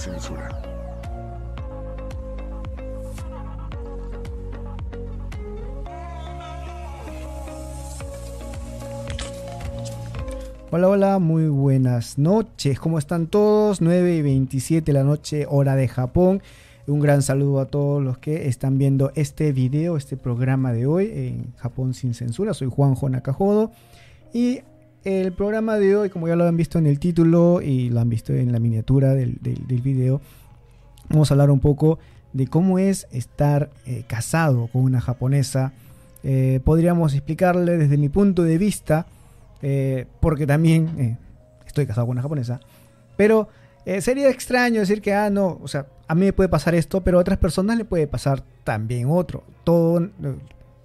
censura. Hola, hola, muy buenas noches. ¿Cómo están todos? 9 y 27 de la noche, hora de Japón. Un gran saludo a todos los que están viendo este video, este programa de hoy en Japón sin censura. Soy Juanjo Nakajodo. Y el programa de hoy, como ya lo han visto en el título y lo han visto en la miniatura del, video, vamos a hablar un poco de cómo es estar eh, casado con una japonesa. Eh, podríamos explicarle desde mi punto de vista eh, porque también estoy casado con una japonesa. Pero sería extraño decir que, ah, no, o sea, a mí me puede pasar esto, pero a otras personas le puede pasar también otro. Todo,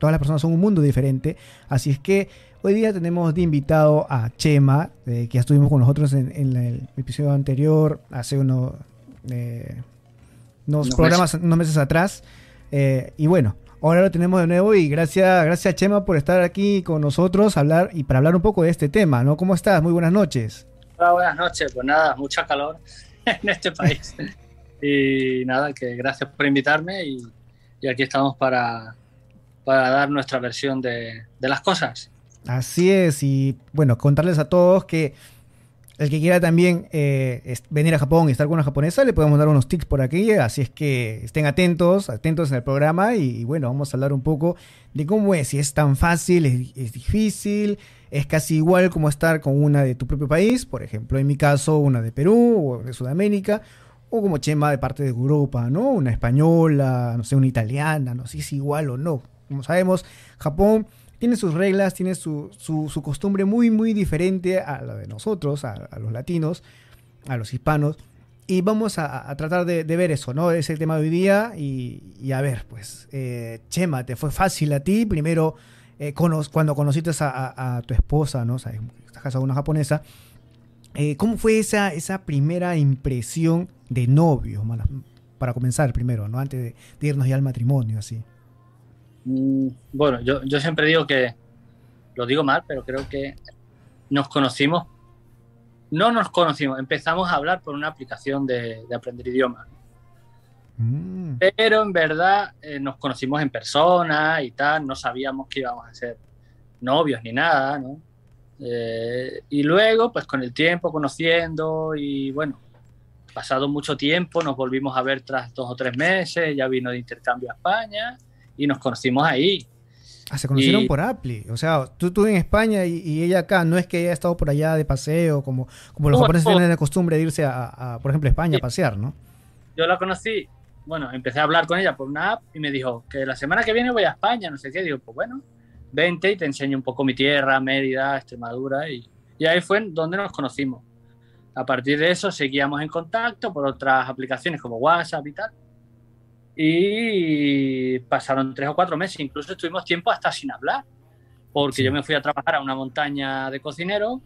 todas las personas son un mundo diferente. Así es que hoy día tenemos de invitado a Chema, que ya estuvimos con nosotros en, el episodio anterior, hace unos, unos programas, unos meses atrás. y bueno, Ahora lo tenemos de nuevo y gracias, gracias Chema por estar aquí con nosotros hablar y para hablar un poco de este tema, ¿no? ¿Cómo estás? Muy buenas noches. Hola, buenas noches. Pues nada, mucha calor en este país. y nada, que gracias por invitarme y, aquí estamos para, para dar nuestra versión de, las cosas. Así es, y bueno, contarles a todos que el que quiera también eh, venir a Japón y estar con una japonesa, le podemos dar unos tips por aquí, así es que estén atentos, atentos en el programa y, bueno, vamos a hablar un poco de cómo es, si es tan fácil, es, difícil, es casi igual como estar con una de tu propio país, por ejemplo, en mi caso, una de Perú o de Sudamérica, o como Chema de parte de Europa, ¿no? Una española, no sé, una italiana, no sé si es igual o no. Como sabemos, Japón tiene sus reglas, tiene su, su, costumbre muy, muy diferente a la de nosotros, a, los latinos, a los hispanos. Y vamos a, tratar de, ver eso, ¿no? Ese el tema de hoy día. Y, a ver, pues, eh, Chema, ¿te fue fácil a ti? Primero, eh, cuando conociste a, tu esposa, ¿no? O sea, estás casado con una japonesa. Eh, ¿Cómo fue esa, esa primera impresión de novio? Para comenzar primero, ¿no? Antes de, de irnos ya al matrimonio, así. Mm, bueno, yo, yo siempre digo que, lo digo mal, pero creo que nos conocimos, no nos conocimos, empezamos a hablar por una aplicación de, aprender idiomas. Mm. Pero en verdad eh, nos conocimos en persona y tal, no sabíamos que íbamos a ser novios ni nada, ¿no? Eh, y luego, pues con el tiempo, conociendo y bueno, pasado mucho tiempo, nos volvimos a ver tras dos o tres meses, ya vino de intercambio a España y nos conocimos ahí. Ah, se conocieron por Apple. O sea, tú, tú en España y, ella acá. No es que haya estado por allá de paseo, como, como los japoneses tienen la costumbre de irse a, por ejemplo, España a pasear, ¿no? Yo la conocí, bueno, empecé a hablar con ella por una app y me dijo que la semana que viene voy a España, no sé qué. Digo, pues bueno, vente y te enseño un poco mi tierra, Mérida, Extremadura. Y, y ahí fue donde nos conocimos. A partir de eso seguíamos en contacto por otras aplicaciones como WhatsApp y tal y pasaron tres o cuatro meses, incluso estuvimos tiempo hasta sin hablar, porque yo me fui a trabajar a una montaña de cocinero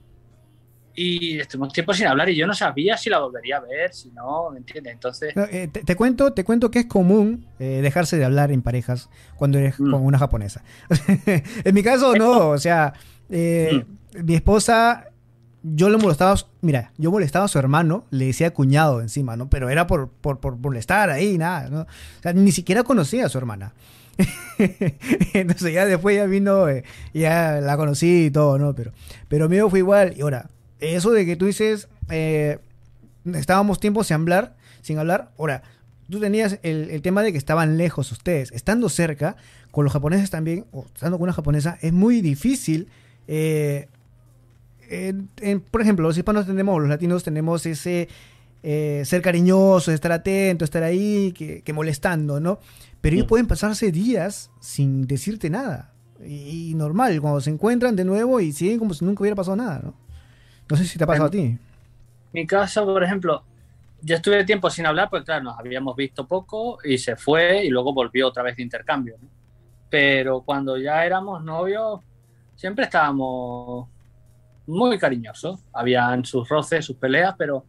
y estuvimos tiempo sin hablar y yo no sabía si la volvería a ver, si no, ¿me entiendes? Entonces... Eh, te, cuento, te cuento que es común eh, dejarse de hablar en parejas cuando eres mm. con una japonesa. en mi caso no, o sea, eh, mm. mi esposa yo lo molestaba, mira, yo molestaba a su hermano, le decía cuñado encima, ¿no? Pero era por, por, por molestar ahí, nada, ¿no? O sea, ni siquiera conocía a su hermana. Entonces ya después ya vino, eh, ya la conocí y todo, ¿no? Pero, pero mío fue igual. Y ahora, eso de que tú dices, eh, estábamos tiempo sin hablar, sin hablar, ahora, tú tenías el, el, tema de que estaban lejos ustedes. Estando cerca, con los japoneses también, o estando con una japonesa, es muy difícil eh, por ejemplo, los hispanos tenemos, los latinos tenemos ese eh, ser cariñoso, estar atento, estar ahí, que, molestando, ¿no? Pero ellos pueden pasarse días sin decirte nada. Y, normal, cuando se encuentran de nuevo y siguen como si nunca hubiera pasado nada, ¿no? No sé si te ha pasado a ti. Mi caso, por ejemplo, yo estuve tiempo sin hablar, porque claro, nos habíamos visto poco y se fue y luego volvió otra vez de intercambio. Pero cuando ya éramos novios, siempre estábamos muy cariñoso. Habían sus roces, sus peleas, pero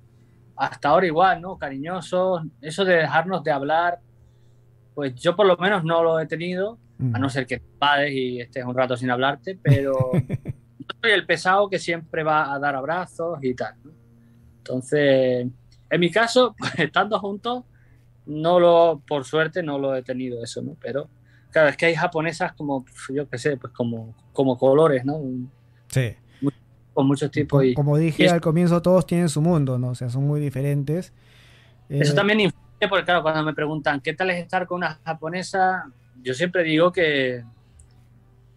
hasta ahora igual, ¿no? Cariñosos. Eso de dejarnos de hablar, pues yo por lo menos no lo he tenido, a no mm. ser que padres y estés un rato sin hablarte, pero yo soy el pesado que siempre va a dar abrazos y tal. Entonces, en mi caso, pues, estando juntos, no lo, por suerte no lo he tenido eso, ¿no? Pero claro, es que hay japonesas como, yo qué sé, pues como, como colores, ¿no? Sí. Con muchos tipos. Como, como dije al comienzo, todos tienen su mundo, ¿no? O sea, son muy diferentes. Eso eh, también influye, porque claro, cuando me preguntan, ¿qué tal es estar con una japonesa? Yo siempre digo que,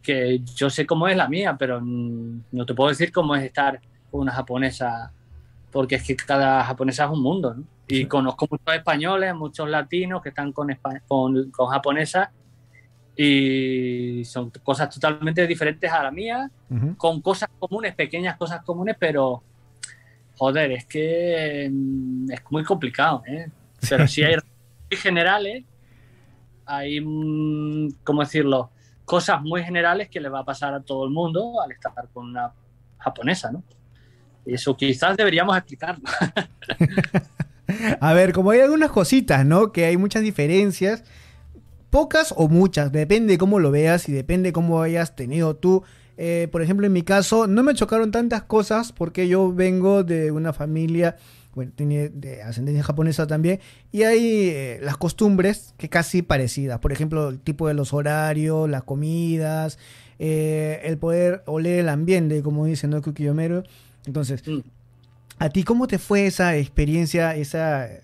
que yo sé cómo es la mía, pero no te puedo decir cómo es estar con una japonesa, porque es que cada japonesa es un mundo, ¿no? Y conozco muchos españoles, muchos latinos que están con, con, con japonesas y son cosas totalmente diferentes a la mía, con cosas comunes, pequeñas cosas comunes, pero joder, es que mm, es muy complicado, ¿eh? Pero si hay generales, hay, mm, ¿cómo decirlo? Cosas muy generales que le va a pasar a todo el mundo al estar con una japonesa, ¿no? Y eso quizás deberíamos explicarlo. a ver, como hay algunas cositas, ¿no? Que hay muchas diferencias pocas o muchas, depende de cómo lo veas y depende de cómo hayas tenido tú. Eh, por ejemplo, en mi caso, no me chocaron tantas cosas porque yo vengo de una familia, bueno, tenía de ascendencia japonesa también, y hay eh, las costumbres que casi parecidas. Por ejemplo, el tipo de los horarios, las comidas, eh, el poder oler el ambiente, como dice ¿no? Kukiyomero. Entonces, mm. ¿a ti cómo te fue esa experiencia, ese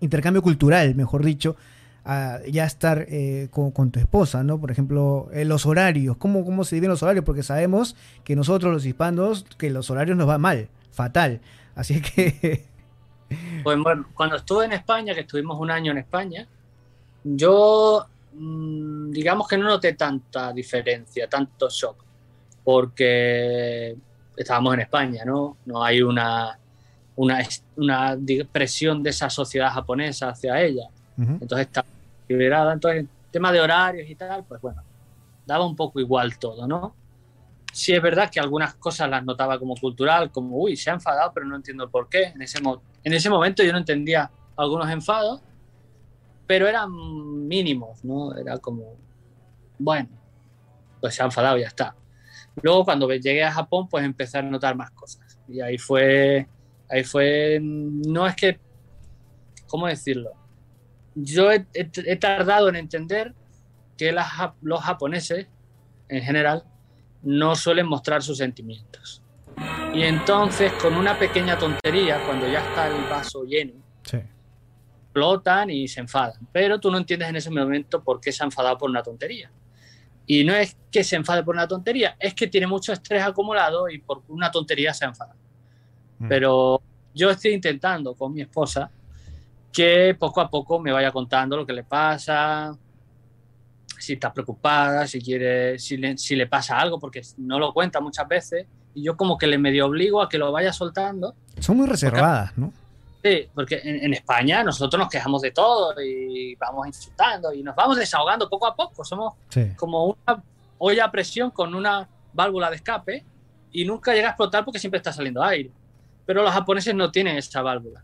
intercambio cultural, mejor dicho? Ya estar eh, con, tu esposa, ¿no? Por ejemplo, eh, los horarios, ¿cómo, ¿cómo se dividen los horarios? Porque sabemos que nosotros los hispanos, que los horarios nos va mal, fatal. Así que... Pues bueno, cuando estuve en España, que estuvimos un año en España, yo mm, digamos que no noté tanta diferencia, tanto shock, porque estábamos en España, ¿no? No hay una, una, una presión de esa sociedad japonesa hacia ella. Entonces está liberada. Entonces, tema de horarios y tal, pues bueno, daba un poco igual todo, ¿no? Sí es verdad que algunas cosas las notaba como cultural, como, uy, se ha enfadado, pero no entiendo por qué. En ese, en ese momento yo no entendía algunos enfados, pero eran mínimos, ¿no? Era como, bueno, pues se ha enfadado ya está. Luego cuando llegué a Japón, pues empecé a notar más cosas. Y ahí fue, ahí fue, no es que, ¿cómo decirlo? Yo he, tardado en entender que los japoneses, en general, no suelen mostrar sus sentimientos. Y entonces, con una pequeña tontería, cuando ya está el vaso lleno, explotan y se enfadan. Pero tú no entiendes en ese momento por qué se ha enfadado por una tontería. Y no es que se enfade por una tontería, es que tiene mucho estrés acumulado y por una tontería se enfada. Mm. Pero yo estoy intentando con mi esposa que poco a poco me vaya contando lo que le pasa, si está preocupada, si quiere, si le, si le pasa algo, porque no lo cuenta muchas veces, y yo como que le medio obligo a que lo vaya soltando. Son muy reservadas, ¿no? Sí, porque en, España nosotros nos quejamos de todo y vamos insultando y nos vamos desahogando poco a poco. Somos como una olla a presión con una válvula de escape y nunca llega a explotar porque siempre está saliendo aire. Pero los japoneses no tienen esa válvula.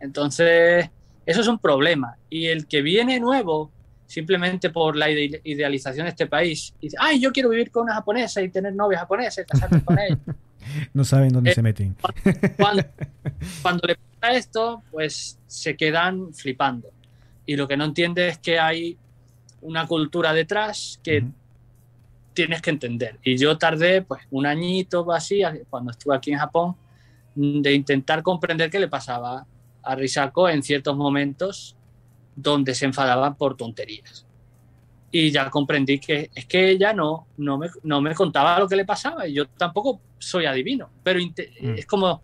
Entonces, eso es un problema. Y el que viene nuevo, simplemente por la idealización de este país, dice, ay, yo quiero vivir con una japonesa y tener novia japonesa y casarme con ella. no saben dónde se eh, meten. Cuando, le pasa esto, pues se quedan flipando. Y lo que no entiende es que hay una cultura detrás que tienes que entender. Y yo tardé pues un añito así, cuando estuve aquí en Japón, de intentar comprender qué le pasaba a Risako en ciertos momentos donde se enfadaban por tonterías. Y ya comprendí que es que ella no, no, me, no me contaba lo que le pasaba y yo tampoco soy adivino, pero mm. es como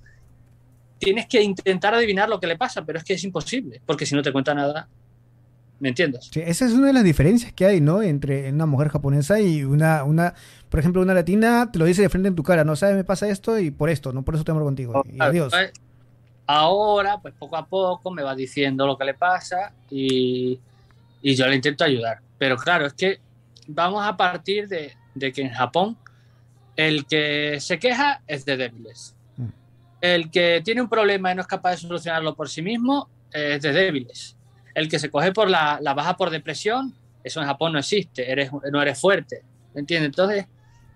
tienes que intentar adivinar lo que le pasa, pero es que es imposible, porque si no te cuenta nada, ¿me entiendes? Sí, esa es una de las diferencias que hay, ¿no? Entre una mujer japonesa y una, una, por ejemplo, una latina te lo dice de frente en tu cara, no sabes, me pasa esto y por esto, no por eso te amo contigo. Oh, y adiós. Ahora, pues poco a poco me va diciendo lo que le pasa y, yo le intento ayudar. Pero claro, es que vamos a partir de, que en Japón el que se queja es de débiles. Mm. El que tiene un problema y no es capaz de solucionarlo por sí mismo es de débiles. El que se coge por la, baja por depresión, eso en Japón no existe, eres, no eres fuerte. ¿Me entiendes? Entonces,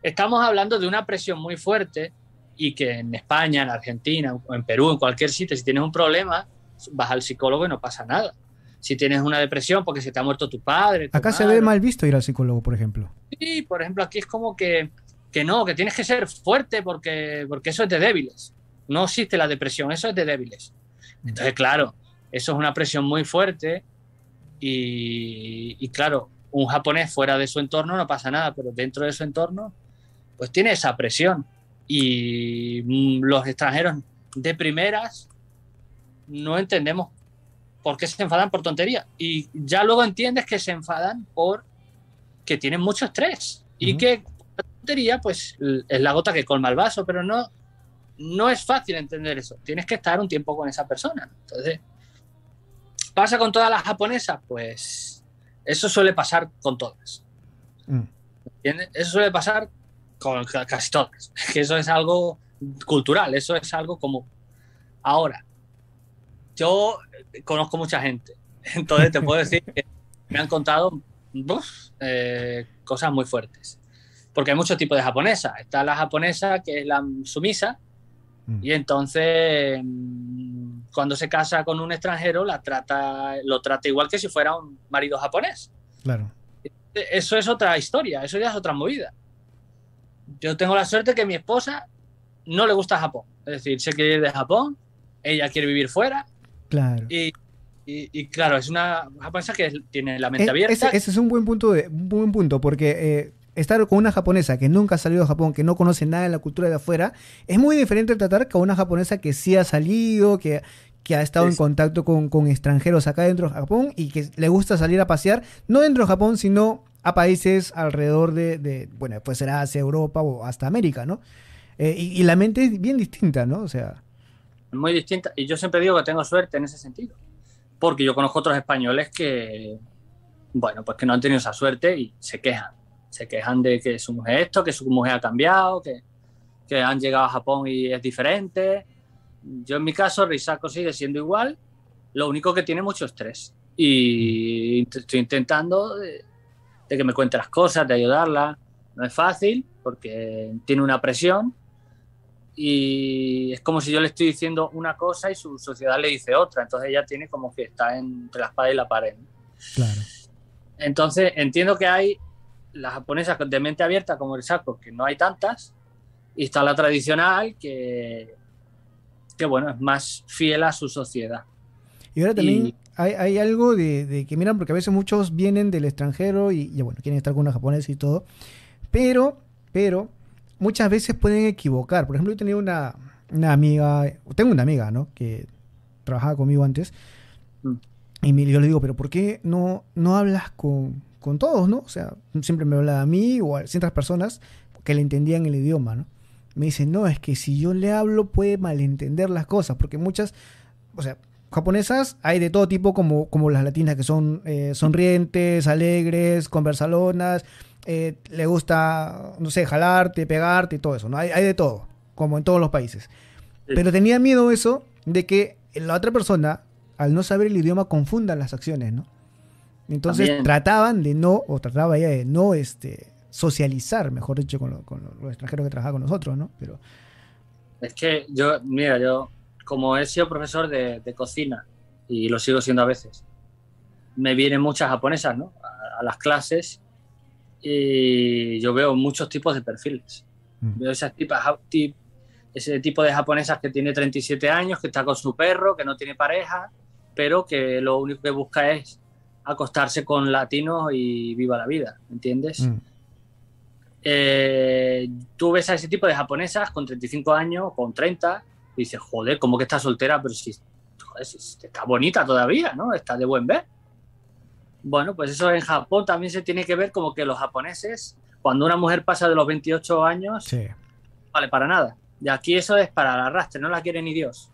estamos hablando de una presión muy fuerte y que en España, en Argentina o en Perú, en cualquier sitio, si tienes un problema, vas al psicólogo y no pasa nada. Si tienes una depresión porque se te ha muerto tu padre. tu Acá se madre. ve mal visto ir al psicólogo, por ejemplo. Sí, por ejemplo, aquí es como que, que no, que tienes que ser fuerte porque, porque eso es de débiles. No existe la depresión, eso es de débiles. Entonces, claro, eso es una presión muy fuerte y, y, claro, un japonés fuera de su entorno no pasa nada, pero dentro de su entorno, pues tiene esa presión. Y mm, los extranjeros de primeras no entendemos por qué se enfadan por tontería. Y ya luego entiendes que se enfadan por que tienen mucho estrés y que la tontería pues es la gota que colma el vaso, pero no, no es fácil entender eso. Tienes que estar un tiempo con esa persona. Entonces, ¿pasa con todas las japonesas? Pues eso suele pasar con todas. Mm. Eso suele pasar con ca- casi todas. Que eso es algo cultural, eso es algo como... Ahora, yo conozco mucha gente, entonces te puedo decir que me han contado eh, cosas muy fuertes. Porque hay muchos tipos de japonesa. Está la japonesa que es la sumisa, Mm. y entonces mm, cuando se casa con un extranjero la trata, lo trata igual que si fuera un marido japonés. Claro. Eso es otra historia, eso ya es otra movida. Yo tengo la suerte que mi esposa no le gusta Japón. Es decir, se quiere ir de Japón, ella quiere vivir fuera Claro. y, y- y claro, es una japonesa que tiene la mente Eh, abierta. Ese, ese es un buen punto, de, un buen punto porque eh, estar con una japonesa que nunca ha salido de Japón, que no conoce nada de la cultura de afuera, es muy diferente tratar con una japonesa que sí ha salido, que, que ha estado en contacto con, con extranjeros acá dentro de Japón y que le gusta salir a pasear, no dentro de Japón, sino a países alrededor de, de bueno, pues será hacia Europa o hasta América, ¿no? Eh, y, y la mente es bien distinta, ¿no? O sea, muy distinta. Y yo siempre digo que tengo suerte en ese sentido. Porque yo conozco otros españoles que, bueno, pues que no han tenido esa suerte y se quejan. Se quejan de que su mujer esto, que su mujer ha cambiado, que, que han llegado a Japón y es diferente. Yo en mi caso, Risako sigue siendo igual, lo único que tiene mucho estrés. Y estoy intentando de, de que me cuente las cosas, de ayudarla. No es fácil porque tiene una presión y es como si yo le estoy diciendo una cosa y su sociedad le dice otra. Entonces ella tiene como que está entre la espada y la pared. claro. Entonces entiendo que hay las japonesas de mente abierta como el saco, que no hay tantas, y está la tradicional que, que bueno, es más fiel a su sociedad. Y ahora también Y- hay, hay algo de, de que, miran, porque a veces muchos vienen del extranjero y, y, bueno, quieren estar con una japonesa y todo, pero, pero, muchas veces pueden equivocar. Por ejemplo, yo tenía una, una amiga, tengo una amiga, ¿no? Que trabajaba conmigo antes, Mm. y yo le digo, pero ¿por qué no, no hablas con, con todos, no? O sea, siempre me habla a mí o a ciertas personas que le entendían el idioma, ¿no? Me dice, no, es que si yo le hablo puede malentender las cosas, porque muchas, o sea, japonesas hay de todo tipo, como, como las latinas, que son eh, sonrientes, alegres, conversalonas, eh, le gusta, no sé, jalarte, pegarte y todo eso, ¿no? Hay, hay de todo, como en todos los países. Sí. Pero tenía miedo eso de que la otra persona, al no saber el idioma, confunda las acciones, ¿no? Entonces También. trataban de no, o trataba ella de no este, socializar, mejor dicho, con, lo- con los extranjeros que trabajaban con nosotros, ¿no? Pero, Es que yo, mira, yo como he sido profesor de, de cocina y lo sigo siendo a veces, me vienen muchas japonesas, ¿no? A, a las clases y yo veo muchos tipos de perfiles. Mm. Veo esas tipas, ese tipo de japonesas que tiene 37 años, que está con su perro, que no tiene pareja, pero que lo único que busca es acostarse con latinos y viva la vida, ¿entiendes? mm, eh, tú ves a ese tipo de japonesas con 35 años, con 30, y dices, joder, ¿cómo que está soltera? Pero si, joder, si está bonita todavía, ¿no? Está de buen ver. Bueno, pues eso en Japón también se tiene que ver como que los japoneses, cuando una mujer pasa de los 28 años, sí. vale para nada. Y aquí eso es para el arrastre, no la quiere ni Dios.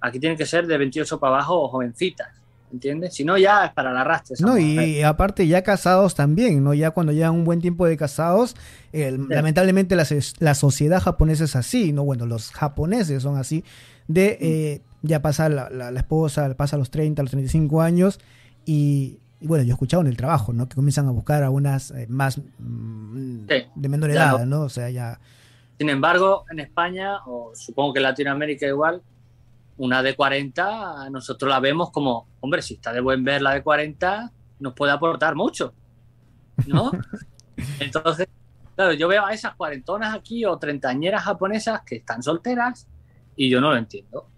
Aquí tienen que ser de 28 para abajo o jovencitas, ¿entiendes? Si no, ya es para el arrastre. esa No, mujer. y aparte ya casados también, ¿no? Ya cuando llevan un buen tiempo de casados, lamentablemente la, la sociedad japonesa es así, ¿no? Bueno, los japoneses son así, de eh, ya pasa la, la- la esposa, pasa los 30, a los 35 años, y, y bueno, yo he escuchado en el trabajo, ¿no? Que comienzan a buscar a unas eh, más mm, Sí, de menor edad, no. ¿no? O sea, ya... Sin embargo, en España, o supongo que en Latinoamérica igual, una de 40 nosotros la vemos como, hombre, si está de buen ver la de 40, nos puede aportar mucho, ¿no? Entonces, claro, yo veo a esas cuarentonas aquí o treintañeras japonesas que están solteras y yo no lo entiendo.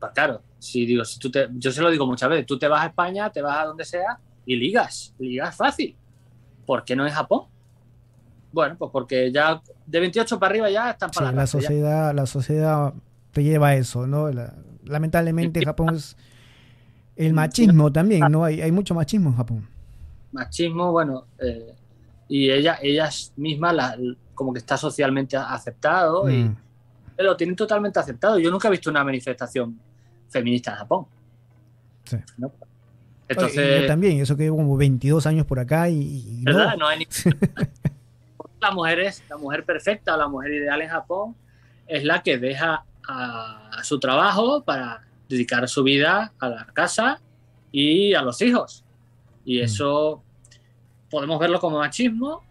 Pues claro, si digo, si tú te, yo se lo digo muchas veces, tú te vas a España, te vas a donde sea y ligas, ligas fácil. ¿Por qué no en Japón? Bueno, pues porque ya de 28 para arriba ya están para sí, la, sociedad, la sociedad te lleva a eso, ¿no? Lamentablemente Japón es el machismo también, ¿no? Hay, hay mucho machismo en Japón. Machismo, bueno, eh, y ella, ellas mismas la, como que está socialmente aceptado y mm. lo tienen totalmente aceptado. Yo nunca he visto una manifestación feminista en Japón. Sí. Entonces, yo también, eso que llevo como 22 años por acá y... ¿Verdad? No, hay ni... la mujer es la mujer perfecta, la mujer ideal en Japón es la que deja a, su trabajo para dedicar su vida a la casa y a los hijos. Y mm. eso podemos verlo como machismo,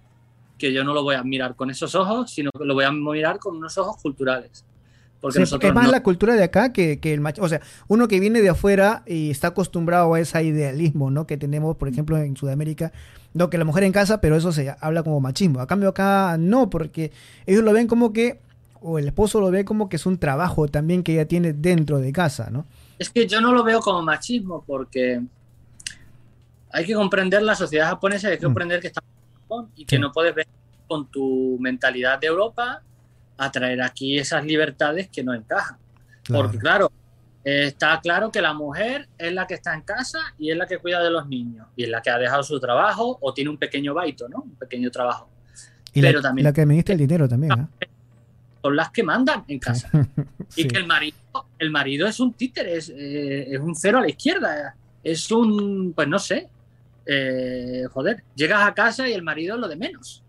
que yo no lo voy a mirar con esos ojos, sino que lo voy a mirar con unos ojos culturales. Porque es más la cultura de acá que, el machismo. O sea, uno que viene de afuera y está acostumbrado a ese idealismo, ¿no? Que tenemos, por ejemplo, en Sudamérica, no, que la mujer en casa, pero eso se habla como machismo. A cambio acá no, porque ellos lo ven como que o el esposo lo ve como que es un trabajo también que ella tiene dentro de casa, ¿no? Es que yo no lo veo como machismo porque hay que comprender la sociedad japonesa y hay que mm. comprender que está en Japón y que no puedes ver con tu mentalidad de Europa a traer aquí esas libertades que no encajan. Porque claro, está claro que la mujer es la que está en casa y es la que cuida de los niños y es la que ha dejado su trabajo o tiene un pequeño baito, ¿no? Un pequeño trabajo. Y Pero la, también, la que administra el dinero también, ¿eh? Son las que mandan en casa. Y que el marido, el marido es un títere, eh, es, un cero a la izquierda, es un, pues no sé, eh, joder, llegas a casa y el marido es lo de menos.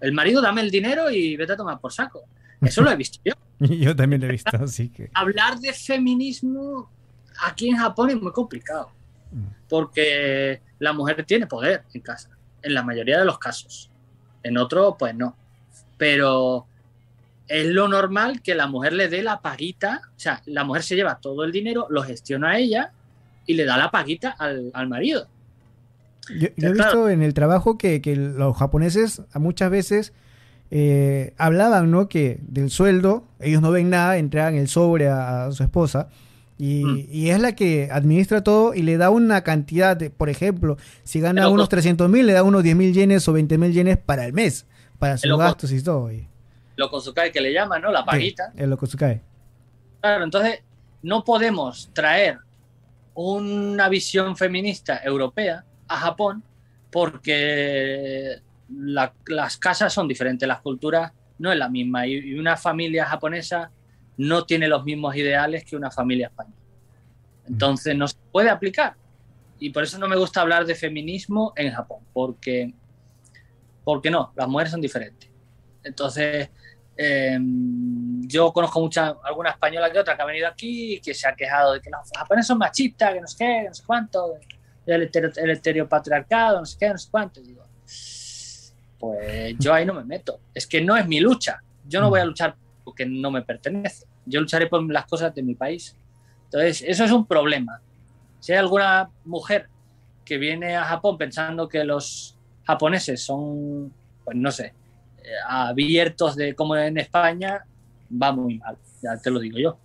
El marido dame el dinero y vete a tomar por saco. Eso lo he visto yo. yo también lo he visto, así que... Hablar de feminismo aquí en Japón es muy complicado, mm. porque la mujer tiene poder en casa, en la mayoría de los casos. En otros, pues no. Pero es lo normal que la mujer le dé la paguita, o sea, la mujer se lleva todo el dinero, lo gestiona a ella y le da la paguita al, marido. Yo, he visto en el trabajo que, los japoneses muchas veces eh, hablaban, ¿no? Que del sueldo, ellos no ven nada, entregan el sobre a, su esposa. Mm. Y, es la que administra todo y le da una cantidad, de, por ejemplo, si gana unos 300 mil, le da unos 10 mil yenes o 20 mil yenes para el mes, para sus gastos y todo. Y lo Kosukai que le llaman, ¿no? La paguita. Sí, el Kosukai. Claro, entonces no podemos traer una visión feminista europea a Japón porque las casas son diferentes, las culturas no es la misma y, una familia japonesa no tiene los mismos ideales que una familia española. Entonces no se puede aplicar. Y por eso no me gusta hablar de feminismo en Japón, porque, porque no, las mujeres son diferentes. Entonces, em, yo conozco mucha, alguna española que otra que ha venido aquí y que se ha quejado de que los japoneses son machistas, que no sé qué, no sé cuánto, el, heteropatriarcado, no sé qué, no sé cuánto. digo, pues yo ahí no me meto. Es que no es mi lucha. Yo no voy a luchar porque no me pertenece. Yo lucharé por las cosas de mi país. Entonces, eso es un problema. Si hay alguna mujer que viene a Japón pensando que los japoneses son, pues no sé, abiertos de como en España, va muy mal, ya te lo digo yo.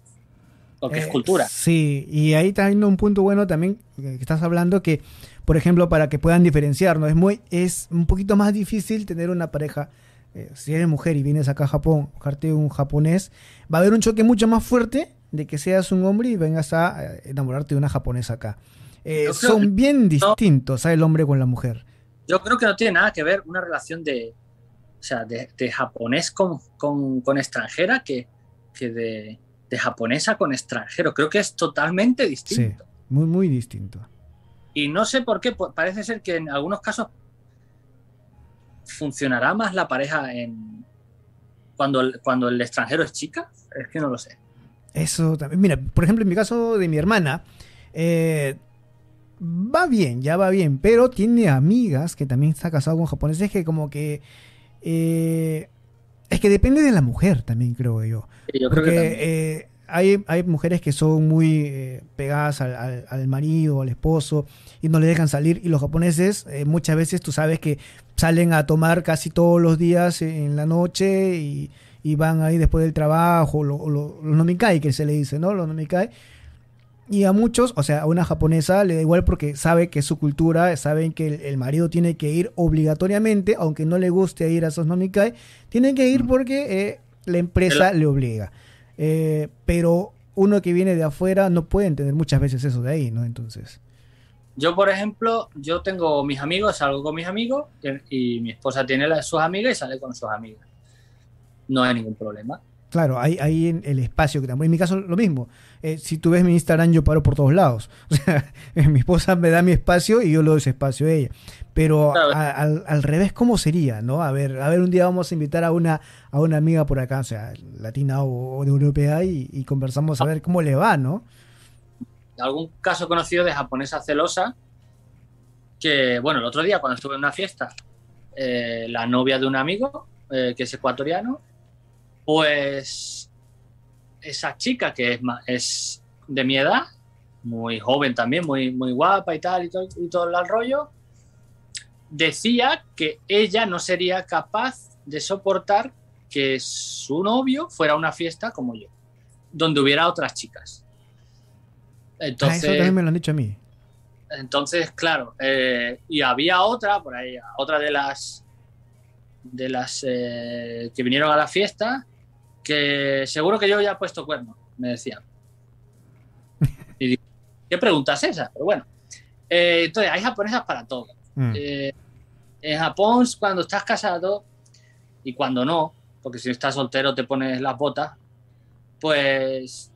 Porque es eh, cultura. Sí, y ahí está un punto bueno también que estás hablando que, por ejemplo, para que puedan diferenciarnos, es muy, es un poquito más difícil tener una pareja. Eh, si eres mujer y vienes acá a Japón, buscarte un japonés, va a haber un choque mucho más fuerte de que seas un hombre y vengas a eh, enamorarte de una japonesa acá. son bien distintos, el hombre con la mujer. Yo creo que no tiene nada que ver una relación de, o sea, de, japonés con, extranjera que, de, japonesa con extranjero. Creo que es totalmente distinto. Sí, muy, muy distinto. Y no sé por qué, parece ser que en algunos casos funcionará más la pareja en cuando, cuando el extranjero es chica. Es que no lo sé. Eso también. Mira, por ejemplo, en mi caso de mi hermana, eh, va bien, ya va bien, pero tiene amigas que también está casado con japoneses que como que eh, Es que depende de la mujer también, creo yo. yo creo Porque que también. eh, hay, hay mujeres que son muy eh, pegadas al, al- al marido, al esposo, y no le dejan salir. Y los japoneses, eh, muchas veces tú sabes que salen a tomar casi todos los días en la noche y, y van ahí después del trabajo, lo- lo- los nomikai que se le dice, ¿no? Los nomikai. Y a muchos, o sea, a una japonesa le da igual porque sabe que es su cultura, saben que el, el marido tiene que ir obligatoriamente, aunque no le guste ir a esos nomikai, tiene que ir porque eh, la empresa le obliga. Eh, pero uno que viene de afuera no puede entender muchas veces eso de ahí, ¿no? Entonces, Yo, por ejemplo, yo tengo mis amigos, salgo con mis amigos y, y mi esposa tiene las, sus amigas y sale con sus amigas. No hay ningún problema. claro, hay, hay en el espacio que también. En mi caso, lo mismo. Eh, si tú ves mi Instagram, yo paro por todos lados. O sea, mi esposa me da mi espacio y yo le doy ese espacio a ella. Pero Claro. a- al, al revés, ¿cómo sería? ¿no? A ver, a ver, un día vamos a invitar a una, a una amiga por acá, o sea, latina o, o de europea, y, y conversamos a ver cómo le va, ¿no? algún caso conocido de japonesa celosa que, bueno, el otro día cuando estuve en una fiesta, eh, la novia de un amigo, eh, que es ecuatoriano, pues esa chica que es, es de mi edad, muy joven también, muy, muy guapa y tal, y todo, y todo el rollo, decía que ella no sería capaz de soportar que su novio fuera a una fiesta como yo, donde hubiera otras chicas. Ah, Entonces, eso también me lo han dicho a mí. entonces, claro, eh, y había otra por ahí, otra de las de las eh, que vinieron a la fiesta, que seguro que yo ya he puesto cuerno, me decían. Y digo, ¿qué pregunta es esa? Pero bueno, Eh, entonces hay japonesas para todo. Mm. Eh, en Japón, cuando estás casado y cuando no, porque si estás soltero te pones las botas, pues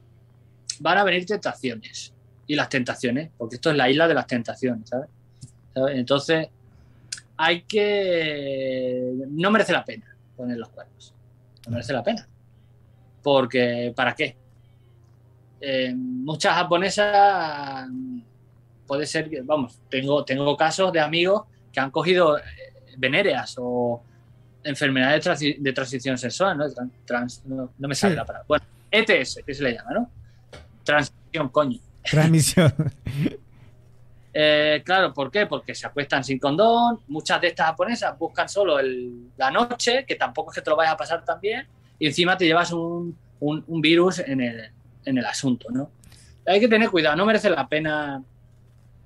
van a venir tentaciones. Y las tentaciones, porque esto es la isla de las tentaciones, ¿sabes? ¿Sabes? Entonces, hay que. No merece la pena poner los cuernos. No merece la pena. Porque, ¿para qué? Eh, muchas japonesas puede ser que, vamos, tengo, tengo casos de amigos que han cogido eh, venéreas o enfermedades de, transi- de transición sexual, ¿no? Tran- trans- no, no me sale Sí. la palabra. Bueno, ETS, que se le llama, ¿no? Transición, coño. Transmisión. Eh, claro, ¿por qué? Porque se acuestan sin condón. Muchas de estas japonesas buscan solo el- la noche, que tampoco es que te lo vayas a pasar tan bien, y encima te llevas un, un- un virus en el, en el asunto, ¿no? Hay que tener cuidado, no merece la pena.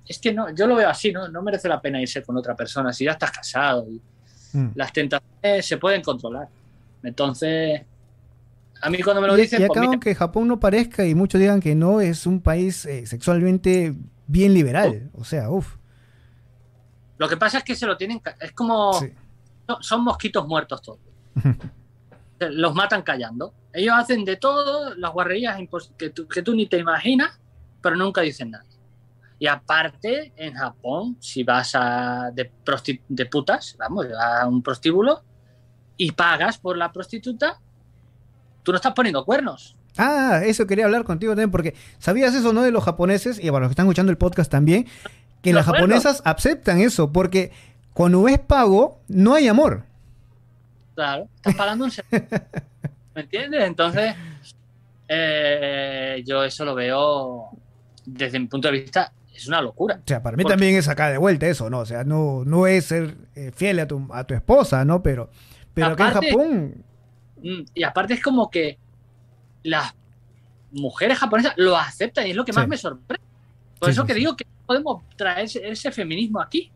Es que no, yo lo veo así, ¿no? No merece la pena irse con otra persona si ya estás casado. Y Mm. las tentaciones se pueden controlar. Entonces, a mí cuando me lo dicen, y pues acá, mira, aunque Japón no parezca y muchos digan que no, es un país eh, sexualmente bien liberal. O sea, uff. lo que pasa es que se lo tienen. Es como. Sí. no, son mosquitos muertos todos. Los matan callando. Ellos hacen de todo, las guarrerías que tú, que tú ni te imaginas, pero nunca dicen nada. Y aparte, en Japón, si vas a de, de putas, vamos, a un prostíbulo y pagas por la prostituta, tú no estás poniendo cuernos. Ah, eso quería hablar contigo también, porque ¿sabías eso, no? De los japoneses, y para los que están escuchando el podcast también, que De las japonesas aceptan eso, porque cuando es pago, no hay amor. Claro, estás pagando un servicio. ¿Me entiendes? Entonces, eh, yo eso lo veo desde mi punto de vista, es una locura. O sea, para mí Porque- también es acá de vuelta eso, ¿no? O sea, no, no es ser eh, fiel a tu, a tu esposa, ¿no? Pero, pero acá en Aparte- Japón, Mm, Y aparte es como que las mujeres japonesas lo aceptan y es lo que más Sí. me sorprende. Por Sí, eso sí, que digo que no podemos traer ese, ese feminismo aquí.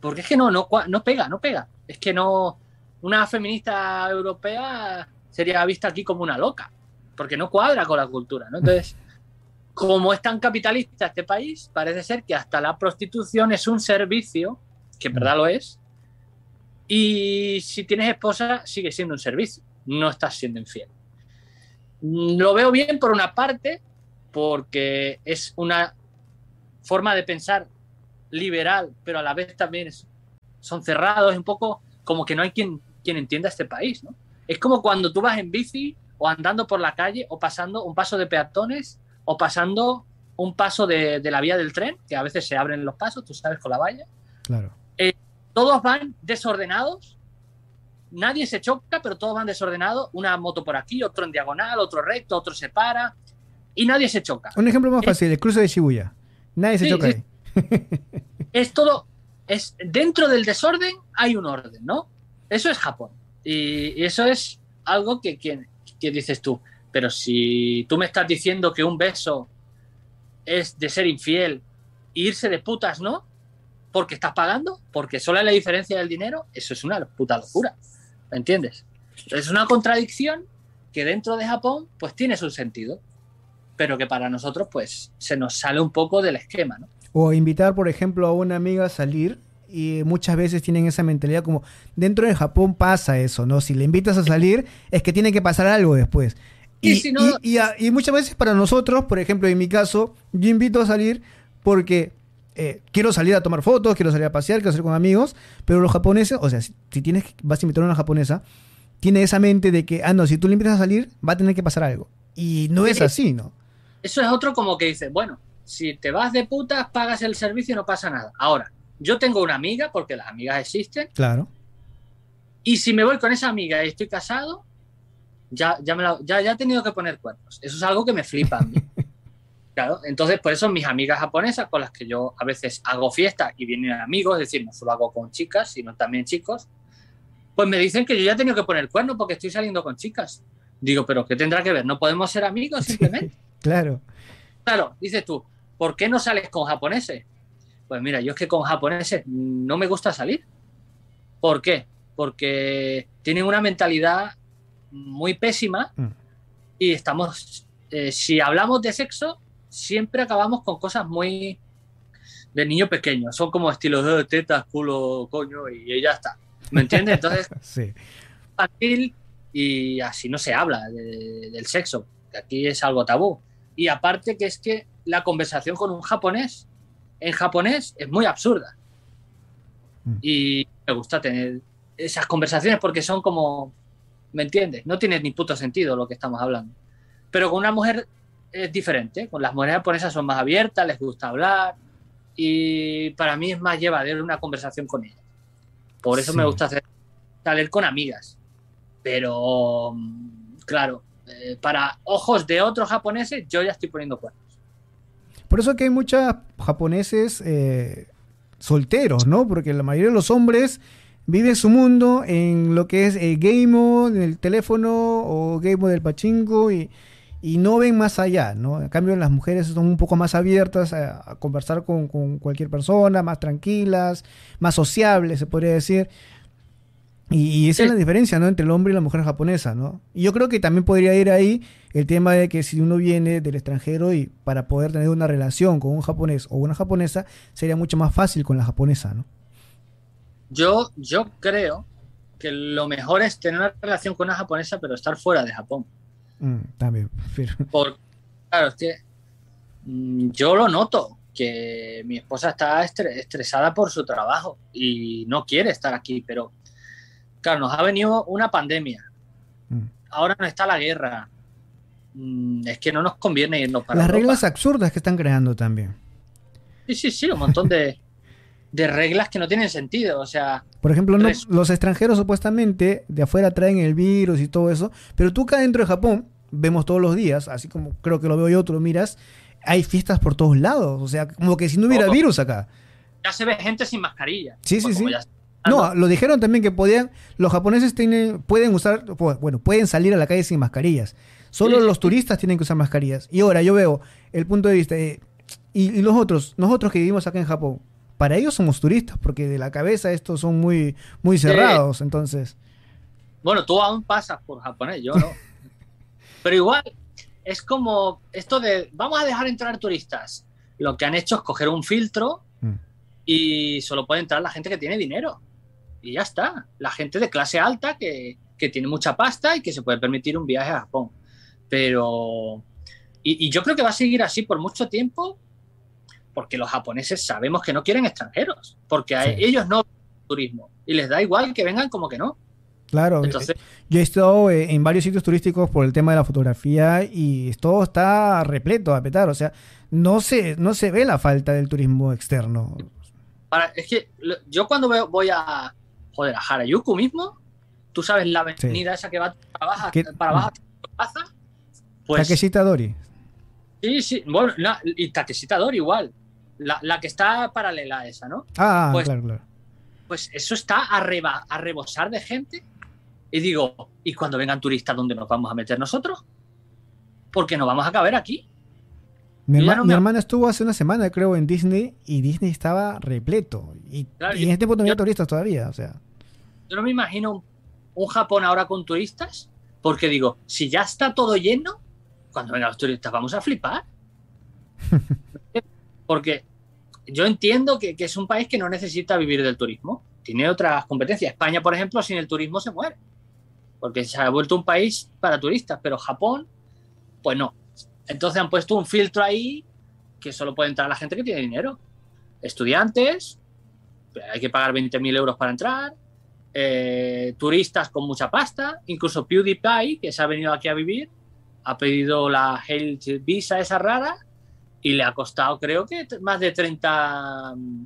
Porque es que no, no, no pega, no pega. Es que no. Una feminista europea sería vista aquí como una loca. Porque no cuadra con la cultura, ¿no? Entonces, como es tan capitalista este país, parece ser que hasta la prostitución es un servicio, que en verdad lo es. Y si tienes esposa, sigue siendo un servicio. No estás siendo infiel. Lo veo bien por una parte, porque es una forma de pensar liberal, pero a la vez también es- son cerrados, es un poco como que no hay quien, quien entienda este país, ¿no? Es como cuando tú vas en bici o andando por la calle o pasando un paso de peatones o pasando un paso de, de la vía del tren, que a veces se abren los pasos, tú sabes, con la valla. claro. Todos van desordenados nadie se choca, pero todos van desordenados. Una moto por aquí, otro en diagonal, otro recto, otro se para. Y nadie se choca. Un ejemplo más fácil, el cruce de Shibuya. Nadie se Sí, choca ahí. es todo, es dentro del desorden hay un orden, ¿no? Eso es Japón. Y, eso es algo que, que, que dices tú. Pero si tú me estás diciendo que un beso es de ser infiel, e irse de putas, ¿no? Porque estás pagando, porque solo hay la diferencia del dinero, eso es una puta locura. ¿Me entiendes? Es una contradicción que dentro de Japón, pues tiene su sentido. Pero que para nosotros, pues, se nos sale un poco del esquema, ¿no? O invitar, por ejemplo, a una amiga a salir y muchas veces tienen esa mentalidad como dentro de Japón pasa eso, ¿no? Si le invitas a salir es que tiene que pasar algo después. Y Y, si no- y- y muchas veces para nosotros, por ejemplo, en mi caso, yo invito a salir porque eh, quiero salir a tomar fotos, quiero salir a pasear, quiero salir con amigos, pero los japoneses, o sea, si, si tienes que- vas a invitar a una japonesa, tiene esa mente de que, ah, no, si tú le invitas a salir, va a tener que pasar algo. Y no es Sí. así, ¿no? Eso es otro como que dice, bueno, si te vas de putas, pagas el servicio y no pasa nada. Ahora, yo tengo una amiga, porque las amigas existen, Claro. y si me voy con esa amiga y estoy casado, ya, ya, me la- ya, ya he tenido que poner cuernos. Eso es algo que me flipa a mí. Claro, entonces por eso mis amigas japonesas con las que yo a veces hago fiesta y vienen amigos, es decir, no solo hago con chicas, sino también chicos, pues me dicen que yo ya he tenido que poner cuerno porque estoy saliendo con chicas. Digo, pero ¿qué tendrá que ver? ¿No podemos ser amigos simplemente? Claro. Claro, dices tú, ¿por qué no sales con japoneses? Pues mira, yo es que con japoneses no me gusta salir. ¿Por qué? Porque tienen una mentalidad muy pésima Mm. y estamos, eh, si hablamos de sexo, siempre acabamos con cosas muy de niño pequeño. Son como estilos de tetas, culo, coño y ya está. ¿Me entiendes? Entonces, Sí. infantil y así no se habla de- del sexo, que aquí es algo tabú. Y aparte que es que la conversación con un japonés en japonés es muy absurda. Mm. Y me gusta tener esas conversaciones porque son como, ¿me entiendes? No tiene ni puto sentido lo que estamos hablando. Pero con una mujer es diferente, con las mujeres japonesas son más abiertas, les gusta hablar y para mí es más llevadero una conversación con ellas. Por eso Sí. me gusta hacer salir con amigas. Pero, mm, claro, eh, para ojos de otros japoneses, yo ya estoy poniendo cuernos. Por eso que hay muchos japoneses eh, solteros, ¿no? Porque la mayoría de los hombres viven su mundo en lo que es el game en el teléfono o game del pachinko y, no ven más allá, ¿no? En cambio, las mujeres son un poco más abiertas a, conversar con, con cualquier persona, más tranquilas, más sociables, se podría decir. Y, esa es la diferencia, ¿no? Entre el hombre y la mujer japonesa, ¿no? Y yo creo que también podría ir ahí el tema de que si uno viene del extranjero y para poder tener una relación con un japonés o una japonesa, sería mucho más fácil con la japonesa, ¿no? Yo, yo creo que lo mejor es tener una relación con una japonesa, pero estar fuera de Japón. Mm, también. pero- Porque, claro, es que mm, yo lo noto, que mi esposa está estre- estresada por su trabajo y no quiere estar aquí, pero claro, nos ha venido una pandemia, Mm. ahora no está la guerra. Mm, Es que no nos conviene irnos para Las Europa. reglas absurdas que están creando también. Sí, sí, sí, un montón de, de reglas que no tienen sentido. O sea, Por ejemplo, no- los extranjeros supuestamente de afuera traen el virus y todo eso, pero tú acá dentro de Japón vemos todos los días, así como creo que lo veo yo, tú lo miras, hay fiestas por todos lados, o sea, como que si no hubiera Todo. virus acá. ya se ve gente sin mascarilla. Sí, sí, sí. ya- No, lo dijeron también que podían, los japoneses tienen, pueden usar, bueno, pueden salir a la calle sin mascarillas. Solo Sí, los turistas tienen que usar mascarillas. Y ahora yo veo el punto de vista, eh, y, y los otros, nosotros que vivimos acá en Japón, para ellos somos turistas, porque de la cabeza estos son muy, muy cerrados, entonces. Bueno, tú aún pasas por japonés, yo no. Pero igual, es como esto de vamos a dejar entrar turistas. Lo que han hecho es coger un filtro Mm. y solo puede entrar la gente que tiene dinero. Y ya está. La gente de clase alta que, que tiene mucha pasta y que se puede permitir un viaje a Japón. Pero. Y, y yo creo que va a seguir así por mucho tiempo, porque los japoneses sabemos que no quieren extranjeros, porque a ellos no turismo y les da igual que vengan como que no. Claro, Entonces, yo he estado eh, en varios sitios turísticos por el tema de la fotografía y todo está repleto a petar, o sea, no se, no se ve la falta del turismo externo. para, es que yo cuando veo- voy a joder a Harajuku mismo, Tú sabes la avenida esa que va para abajo, para abajo. Pues Takeshita Dori. sí, sí, bueno, no, y Takeshita Dori igual. La, la que está paralela a esa, ¿no? Ah, Pues- claro, claro. Pues eso está a, reba- a rebosar de gente. Y digo, ¿y cuando vengan turistas, dónde nos vamos a meter nosotros? Porque nos vamos a caber aquí. Mi, Yo ya herma- no mi me- hermana estuvo hace una semana, creo, en Disney y Disney estaba repleto. Y, Claro, y en este punto no había turistas todavía, o sea. Yo no me imagino un, un Japón ahora con turistas, porque digo, si ya está todo lleno, cuando vengan los turistas vamos a flipar. porque yo entiendo que, que es un país que no necesita vivir del turismo, tiene otras competencias. España, por ejemplo, sin el turismo se muere, porque se ha vuelto un país para turistas, pero Japón, pues no. Entonces han puesto un filtro ahí que solo puede entrar la gente que tiene dinero. Estudiantes, hay que pagar 20.000 euros para entrar, eh, turistas con mucha pasta, incluso PewDiePie, que se ha venido aquí a vivir, ha pedido la Health Visa esa rara y le ha costado creo que más de 30, mm,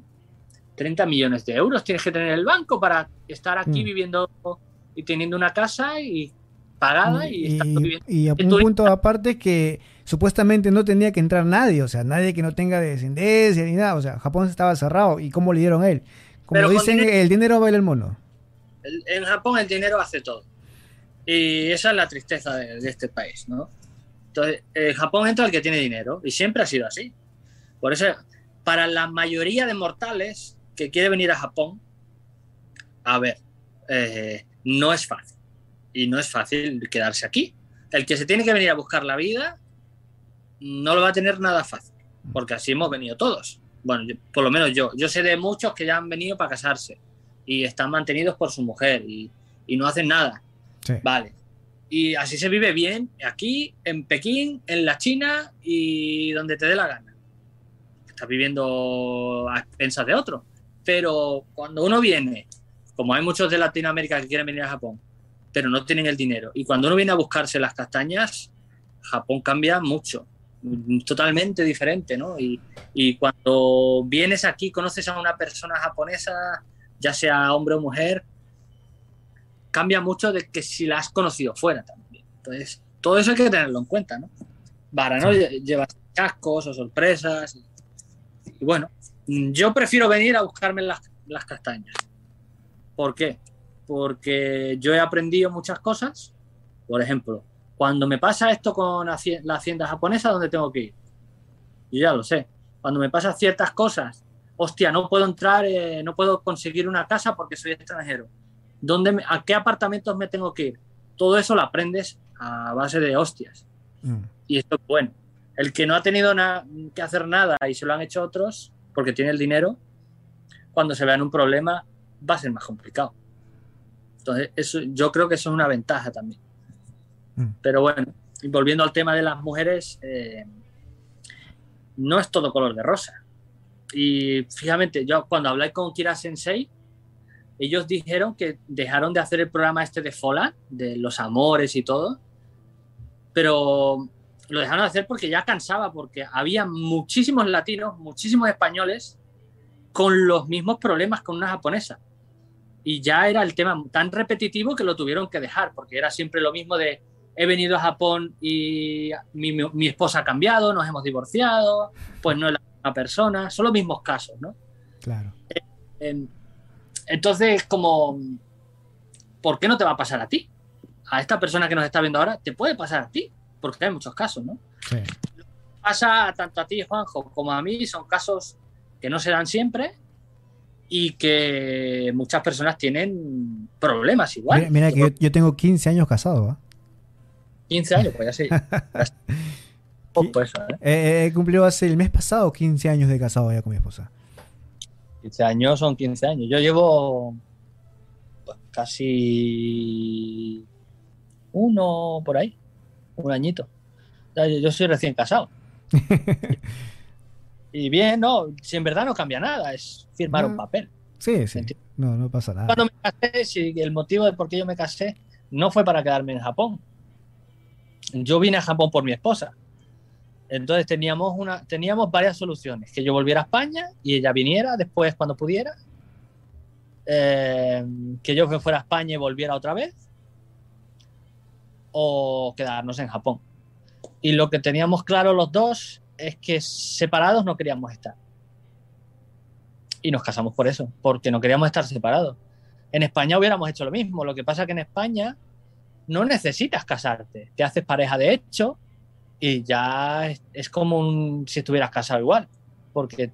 30 millones de euros tienes que tener en el banco para estar aquí Mm. viviendo y teniendo una casa y pagada y, estando Y, viviendo. y a el un turista- punto aparte que supuestamente no tenía que entrar nadie, o sea, nadie que no tenga descendencia ni nada, o sea, Japón estaba cerrado. ¿Y cómo le dieron a él? Como Pero dicen, dinero- el dinero baila el mono. El- en Japón el dinero hace todo. Y esa es la tristeza de, de este país, ¿no? Entonces, en Japón entra el que tiene dinero y siempre ha sido así. Por eso, para la mayoría de mortales que quiere venir a Japón, a ver, eh, no es fácil. Y no es fácil quedarse aquí. El que se tiene que venir a buscar la vida no lo va a tener nada fácil, porque así hemos venido todos. Bueno, yo- por lo menos yo. Yo sé de muchos que ya han venido para casarse y están mantenidos por su mujer y, y no hacen nada. Sí. Vale. Y así se vive bien aquí, en Pekín, en la China y donde te dé la gana. Estás viviendo a expensas de otro. Pero cuando uno viene, como hay muchos de Latinoamérica que quieren venir a Japón, pero no tienen el dinero, y cuando uno viene a buscarse las castañas, Japón cambia mucho, mm, totalmente diferente, ¿no? Y, y cuando vienes aquí, conoces a una persona japonesa, ya sea hombre o mujer, cambia mucho de que si la has conocido fuera también. Entonces, todo eso hay que tenerlo en cuenta, ¿no? Para no lle- llevar chascos o sorpresas. Y bueno, mm, yo prefiero venir a buscarme las, las castañas. ¿Por qué? Porque yo he aprendido muchas cosas. Por ejemplo, cuando me pasa esto con la hacienda japonesa, ¿dónde tengo que ir? Yo ya lo sé. Cuando me pasan ciertas cosas, hostia, no puedo entrar, eh, no puedo conseguir una casa porque soy extranjero. ¿Dónde me- ¿A qué apartamentos me tengo que ir? Todo eso lo aprendes a base de hostias. Mm. Y esto es bueno. El que no ha tenido que hacer nada y se lo han hecho otros porque tiene el dinero, cuando se vea en un problema va a ser más complicado. Entonces, eso, yo creo que eso es una ventaja también. Mm. Pero bueno, volviendo al tema de las mujeres, eh, no es todo color de rosa. Y fíjate, yo cuando hablé con Kira Sensei, ellos dijeron que dejaron de hacer el programa este de Fola, de los amores y todo, pero lo dejaron de hacer porque ya cansaba, porque había muchísimos latinos, muchísimos españoles con los mismos problemas con una japonesa. Y ya era el tema tan repetitivo que lo tuvieron que dejar, porque era siempre lo mismo de he venido a Japón y mi, mi- mi esposa ha cambiado, nos hemos divorciado, pues no es la misma persona, son los mismos casos, ¿no? Claro. En- Entonces, como, ¿por qué no te va a pasar a ti? A esta persona que nos está viendo ahora, te puede pasar a ti, porque hay muchos casos, ¿no? Sí. Pasa tanto a ti, Juanjo, como a mí, son casos que no se dan siempre y que muchas personas tienen problemas igual. Mira, mira que yo, yo tengo 15 años casado, ¿ah? 15 años, pues ya. Poco eso, ¿eh? Eh, He cumplido hace el mes pasado 15 años de casado ya con mi esposa. 15 años son 15 años. Yo llevo pues, casi uno por ahí, un añito. Yo, yo soy recién casado. y bien, no, si en verdad no cambia nada, es firmar No. un papel. Sí, sí. No, no pasa nada. Cuando me casé, si el motivo de por qué yo me casé no fue para quedarme en Japón. Yo vine a Japón por mi esposa. Entonces teníamos, una, teníamos varias soluciones. Que yo volviera a España y ella viniera después cuando pudiera. eh, que yo fuera a España y volviera otra vez, o quedarnos en Japón. Y lo que teníamos claro los dos es que separados no queríamos estar. Y nos casamos por eso, porque no queríamos estar separados. En España hubiéramos hecho lo mismo. Lo que pasa que en España no necesitas casarte. Te haces pareja de hecho y ya es, es como un, si estuvieras casado igual, porque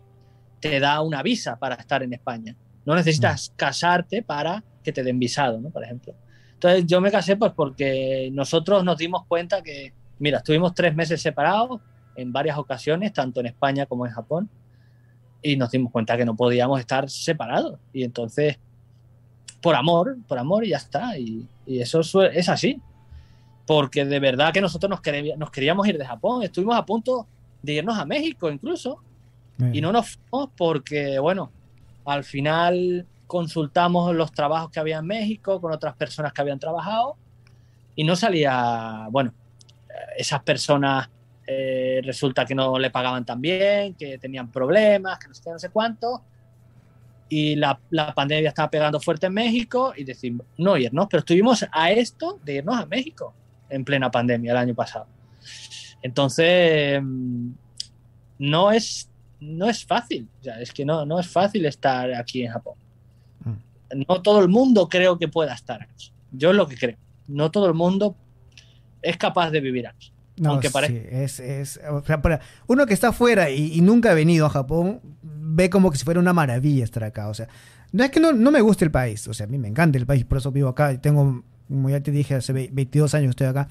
te da una visa para estar en España. No necesitas casarte para que te den visado, ¿no? Por ejemplo. Entonces yo me casé pues porque nosotros nos dimos cuenta que, mira, estuvimos tres meses separados en varias ocasiones, tanto en España como en Japón, y nos dimos cuenta que no podíamos estar separados. Y entonces, por amor, por amor y ya está. Y, y eso es así. Porque de verdad que nosotros nos, queríamos, nos queríamos ir de Japón. Estuvimos a punto de irnos a México incluso. Y no nos fuimos porque, bueno, al final consultamos los trabajos que había en México con otras personas que habían trabajado y no salía, bueno, esas personas eh, resulta que no le pagaban tan bien, que tenían problemas, que no sé qué, no sé cuánto. Y la, la pandemia estaba pegando fuerte en México y decimos, no irnos, pero estuvimos a esto de irnos a México en plena pandemia el año pasado. Entonces, mm, no es, no es fácil, o sea, es que no, no es fácil estar aquí en Japón. No todo el mundo creo que pueda estar aquí. Yo es lo que creo. No todo el mundo es capaz de vivir aquí. No, aunque sí, parezca- es, es- o sea, para uno que está afuera y, y nunca ha venido a Japón, ve como que si fuera una maravilla estar acá. O sea, no es que no, no me guste el país, o sea, a mí me encanta el país, por eso vivo acá. Tengo, como ya te dije, hace ve- 22 años estoy acá.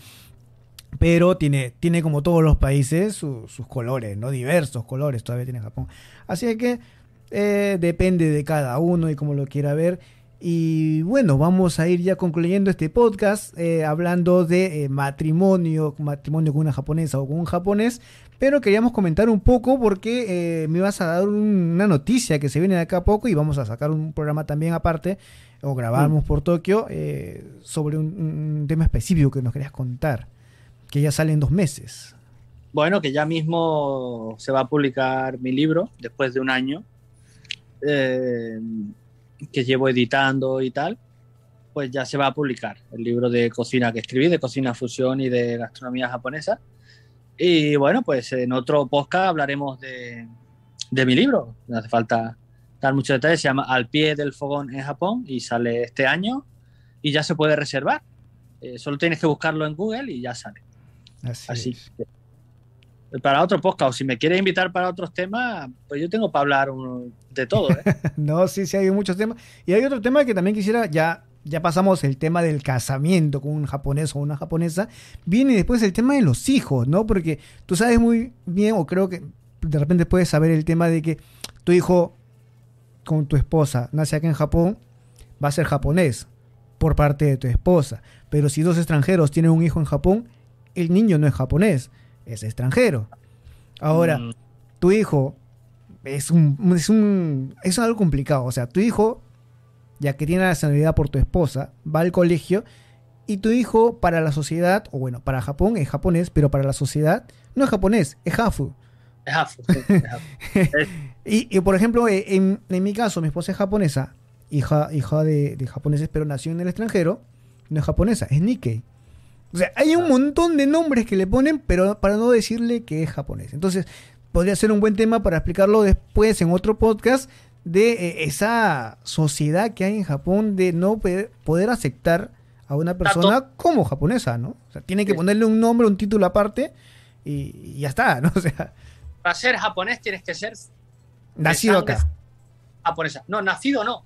Pero tiene, tiene como todos los países su- sus colores, ¿no? Diversos colores todavía tiene Japón. Así que eh, depende de cada uno y cómo lo quiera ver. Y bueno, vamos a ir ya concluyendo este podcast eh, hablando de eh, matrimonio, matrimonio con una japonesa o con un japonés. Pero queríamos comentar un poco porque eh, me ibas a dar un- una noticia que se viene de acá a poco y vamos a sacar un programa también aparte o grabamos por Tokio eh, sobre un, un tema específico que nos querías contar, que ya sale en dos meses. Bueno, que ya mismo se va a publicar mi libro después de un año eh, que llevo editando y tal, pues ya se va a publicar el libro de cocina que escribí, de cocina fusión y de gastronomía japonesa. Y bueno, pues en otro podcast hablaremos de, de mi libro. No hace falta dar muchos detalles. Se llama Al pie del fogón en Japón y sale este año y ya se puede reservar. Eh, solo tienes que buscarlo en Google y ya sale. Así, Así es. que, para otro podcast, o si me quieres invitar para otros temas, pues yo tengo para hablar de todo. ¿eh? No, sí, sí, hay muchos temas. Y hay otro tema que también quisiera, ya, ya pasamos el tema del casamiento con un japonés o una japonesa. Viene después el tema de los hijos, ¿no? Porque tú sabes muy bien, o creo que de repente puedes saber el tema de que tu hijo con tu esposa nace acá en Japón, va a ser japonés por parte de tu esposa. Pero si dos extranjeros tienen un hijo en Japón, el niño no es japonés, es extranjero. Ahora, Mm, tu hijo es un, es un es algo complicado. O sea, tu hijo, ya que tiene la nacionalidad por tu esposa, va al colegio y tu hijo para la sociedad, o bueno, para Japón es japonés, pero para la sociedad no es japonés, es Hafu. es Afu, sí, es Afu. Y, y, por ejemplo, eh, en, en mi caso, mi esposa es japonesa, hija, hija de, de japoneses, pero nació en el extranjero, no es japonesa, es Nikkei. O sea, hay un montón de nombres que le ponen, pero para no decirle que es japonés. Entonces, podría ser un buen tema para explicarlo después en otro podcast de eh, esa sociedad que hay en Japón de no poder aceptar a una persona como japonesa, ¿no? O sea, tiene que ponerle un nombre, un título aparte y, y ya está, ¿no? O sea, Para ser japonés tienes que ser nacido acá. japonesa. No, nacido no.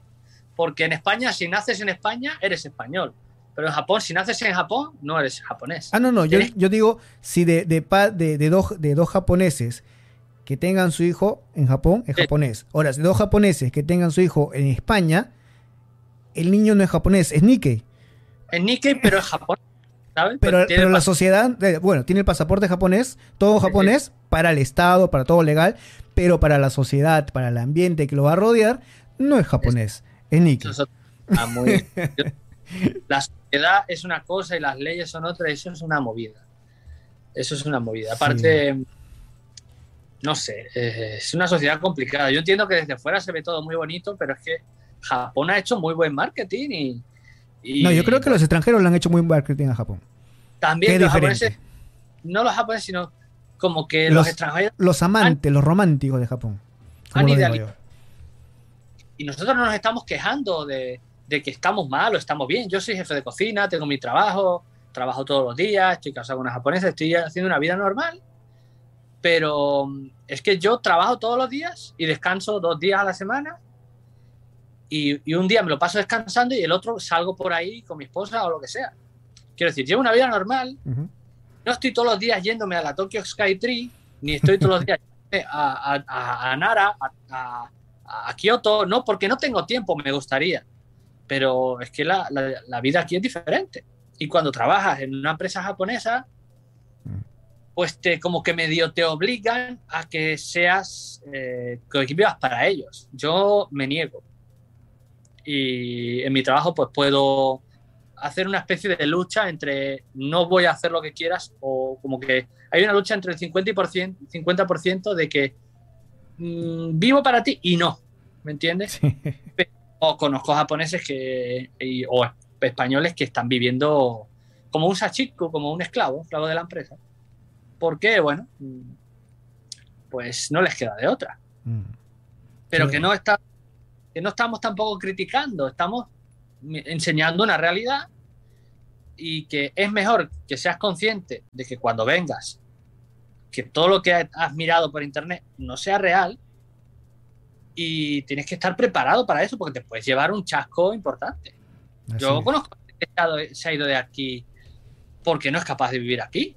Porque en España, si naces en España, eres español. Pero en Japón, si naces en Japón, no eres japonés. Ah, no, no, yo, yo digo, si de, de, de, de dos, de dos japoneses que tengan su hijo en Japón, es Sí. japonés. Ahora, si dos japoneses que tengan su hijo en España, el niño no es japonés, es Nikkei. En Nikkei, pero es japonés. ¿Sabes? Pero, pero la sociedad, eh, bueno, tiene el pasaporte japonés, todo japonés, para el Estado, para todo legal, pero para la sociedad, para el ambiente que lo va a rodear, no es japonés, es Nikkei. Es otra- ah, muy- La sociedad es una cosa y las leyes son otra, eso es una movida. Eso es una movida. Aparte, no sé, eh, es una sociedad complicada. Yo entiendo que desde fuera se ve todo muy bonito, pero es que Japón ha hecho muy buen marketing y... no, yo creo que los extranjeros le han hecho muy buen marketing a Japón. También los japoneses, no los japoneses, sino como que Los- los, extranjeros... Los amantes, los románticos de Japón. Han. Y nosotros no nos estamos quejando de, de que estamos mal o estamos bien. Yo soy jefe de cocina, tengo mi trabajo, trabajo todos los días, estoy casado con una japonesa, estoy haciendo una vida normal. Pero mm, es que yo trabajo todos los días y descanso dos días a la semana. Y, y un día me lo paso descansando y el otro salgo por ahí con mi esposa o lo que sea. Quiero decir, llevo una vida normal, Ujú. no estoy todos los días yéndome a la Tokyo Sky Tree, ni estoy todos los días a, a- a- a Nara, a- a Kioto, no, porque no tengo tiempo, me gustaría. Pero es que la, la- la vida aquí es diferente. Y cuando trabajas en una empresa japonesa, pues te, como que medio te obligan a que seas, eh, que vivas para ellos. Yo me niego. Y en mi trabajo pues puedo hacer una especie de lucha entre no voy a hacer lo que quieras o como que hay una lucha entre el 50%, y por cien- 50% de que mm, vivo para ti y no, ¿me entiendes? Sí. O conozco japoneses que, y- o españoles que están viviendo como un sachico, como un esclavo, esclavo de la empresa. Porque, bueno, pues no les queda de otra. Mm. Pero Sí. que no está, que no estamos tampoco criticando, estamos enseñando una realidad y que es mejor que seas consciente de que cuando vengas, que todo lo que has mirado por internet no sea real y tienes que estar preparado para eso porque te puedes llevar un chasco importante. Así Yo es. conozco que se ha ido- de aquí porque no es capaz de vivir aquí.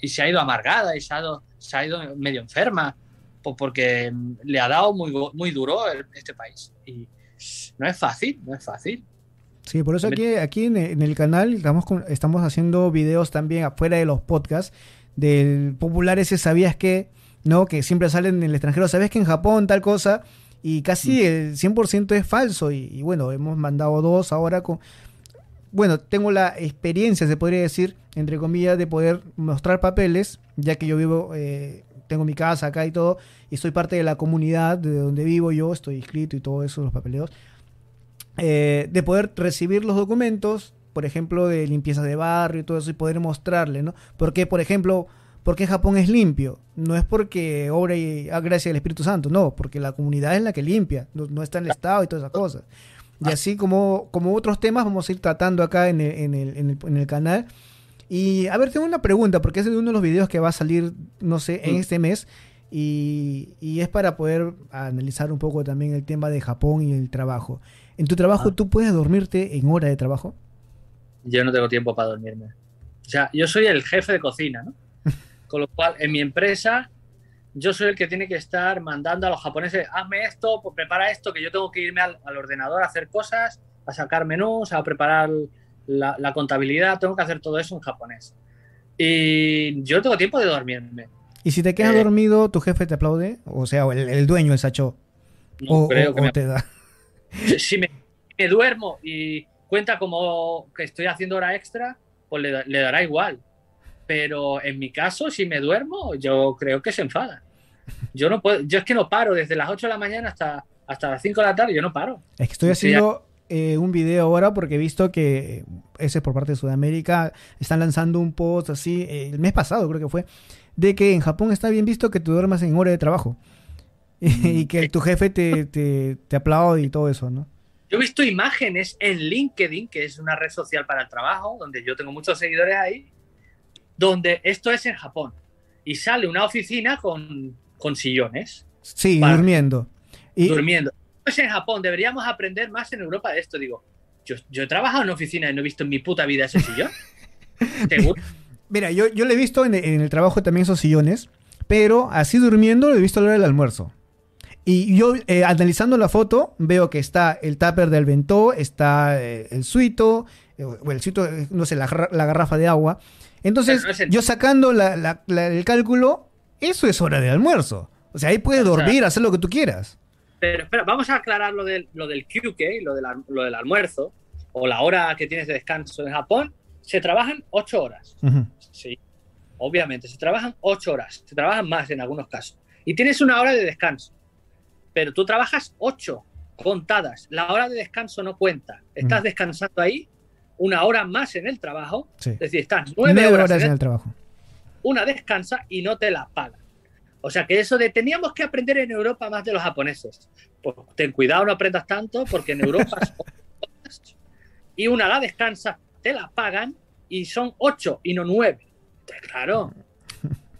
Y se ha ido amargada y se ha ido, se ha ido medio enferma po- porque mm, le ha dado muy, muy duro el- este país. Y no es fácil, no es fácil. Sí, por eso aquí, aquí en, el canal estamos, estamos haciendo videos también afuera de los podcasts del popular ese sabías que, ¿no? Que siempre salen en el extranjero, sabes que en Japón tal cosa y casi el 100% es falso y, y bueno, hemos mandado dos ahora con... Bueno, tengo la experiencia, se podría decir, entre comillas, de poder mostrar papeles, ya que yo vivo, eh, tengo mi casa acá y todo, y soy parte de la comunidad de donde vivo yo, estoy inscrito y todo eso, los papeleos eh, de poder recibir los documentos, por ejemplo, de limpieza de barrio y todo eso, y poder mostrarle, ¿no? Porque, por ejemplo, ¿por qué Japón es limpio? No es porque obra y ah, gracias al Espíritu Santo, no, porque la comunidad es la que limpia, no, no está en el Estado y todas esas cosas. Y así como, como otros temas vamos a ir tratando acá en el, en el, en el, en el canal. Y a ver, tengo una pregunta, porque es de uno de los videos que va a salir, no sé, en Mm. este mes. Y, y es para poder analizar un poco también el tema de Japón y el trabajo. ¿En tu trabajo Ah. tú puedes dormirte en hora de trabajo? Yo no tengo tiempo para dormirme. O sea, yo soy el jefe de cocina, ¿no? Con lo cual, en mi empresa, yo soy el que tiene que estar mandando a los japoneses, hazme esto, pues prepara esto, que yo tengo que irme al, al ordenador a hacer cosas, a sacar menús, a preparar la, la contabilidad, tengo que hacer todo eso en japonés. Y yo no tengo tiempo de dormirme. Y si te quedas Eh. dormido, tu jefe te aplaude, o sea, el, el dueño, el sacho, No o, creo o- que o me te da. si- me, me duermo y cuenta como que estoy haciendo hora extra, pues le, le dará igual. Pero en mi caso, si me duermo, yo creo que se enfada. Yo no puedo, yo es que no paro desde las 8 de la mañana hasta, hasta las 5 de la tarde, yo no paro. Es que estoy haciendo eh, un video ahora porque he visto que ese es por parte de Sudamérica. Están lanzando un post así, eh, el mes pasado creo que fue, de que en Japón está bien visto que tú duermas en hora de trabajo. y que tu jefe te, te, te aplaude y todo eso, ¿no? Yo he visto imágenes en LinkedIn, que es una red social para el trabajo, donde yo tengo muchos seguidores ahí, donde esto es en Japón. Y sale una oficina con, con sillones, Sí, Para- durmiendo. Y, durmiendo. Esto es en Japón, deberíamos aprender más en Europa de esto. Digo, yo, yo he trabajado en una oficina y no he visto en mi puta vida ese sillón. Seguro. Mira, yo, yo le he visto en, en el trabajo también esos sillones, pero así durmiendo lo he visto a la hora del almuerzo. Y yo, eh, analizando la foto, veo que está el tupper del ventó, está eh, el suito, eh, o el suito, no sé, la, la garrafa de agua. Entonces, no yo sacando la- la- la- el cálculo, eso es hora de almuerzo. O sea, ahí puedes O sea- dormir, hacer lo que tú quieras. Pero espera, vamos a aclarar lo del, lo del QK, lo del, al- lo del almuerzo, o la hora que tienes de descanso en Japón. Se trabajan ocho horas. Sí, obviamente, se trabajan ocho horas, se trabajan más en algunos casos. Y tienes una hora de descanso, pero tú trabajas ocho contadas. La hora de descanso no cuenta. Estás descansando ahí una hora más en el trabajo. Sí. Es decir, estás nueve, Nueve horas, horas en el- el trabajo. una descansa y no te la pagan. O sea que eso de teníamos que aprender en Europa más de los japoneses. Pues ten cuidado, no aprendas tanto, porque en Europa son horas y una la descansa, te la pagan y son ocho y no nueve. Entonces, claro,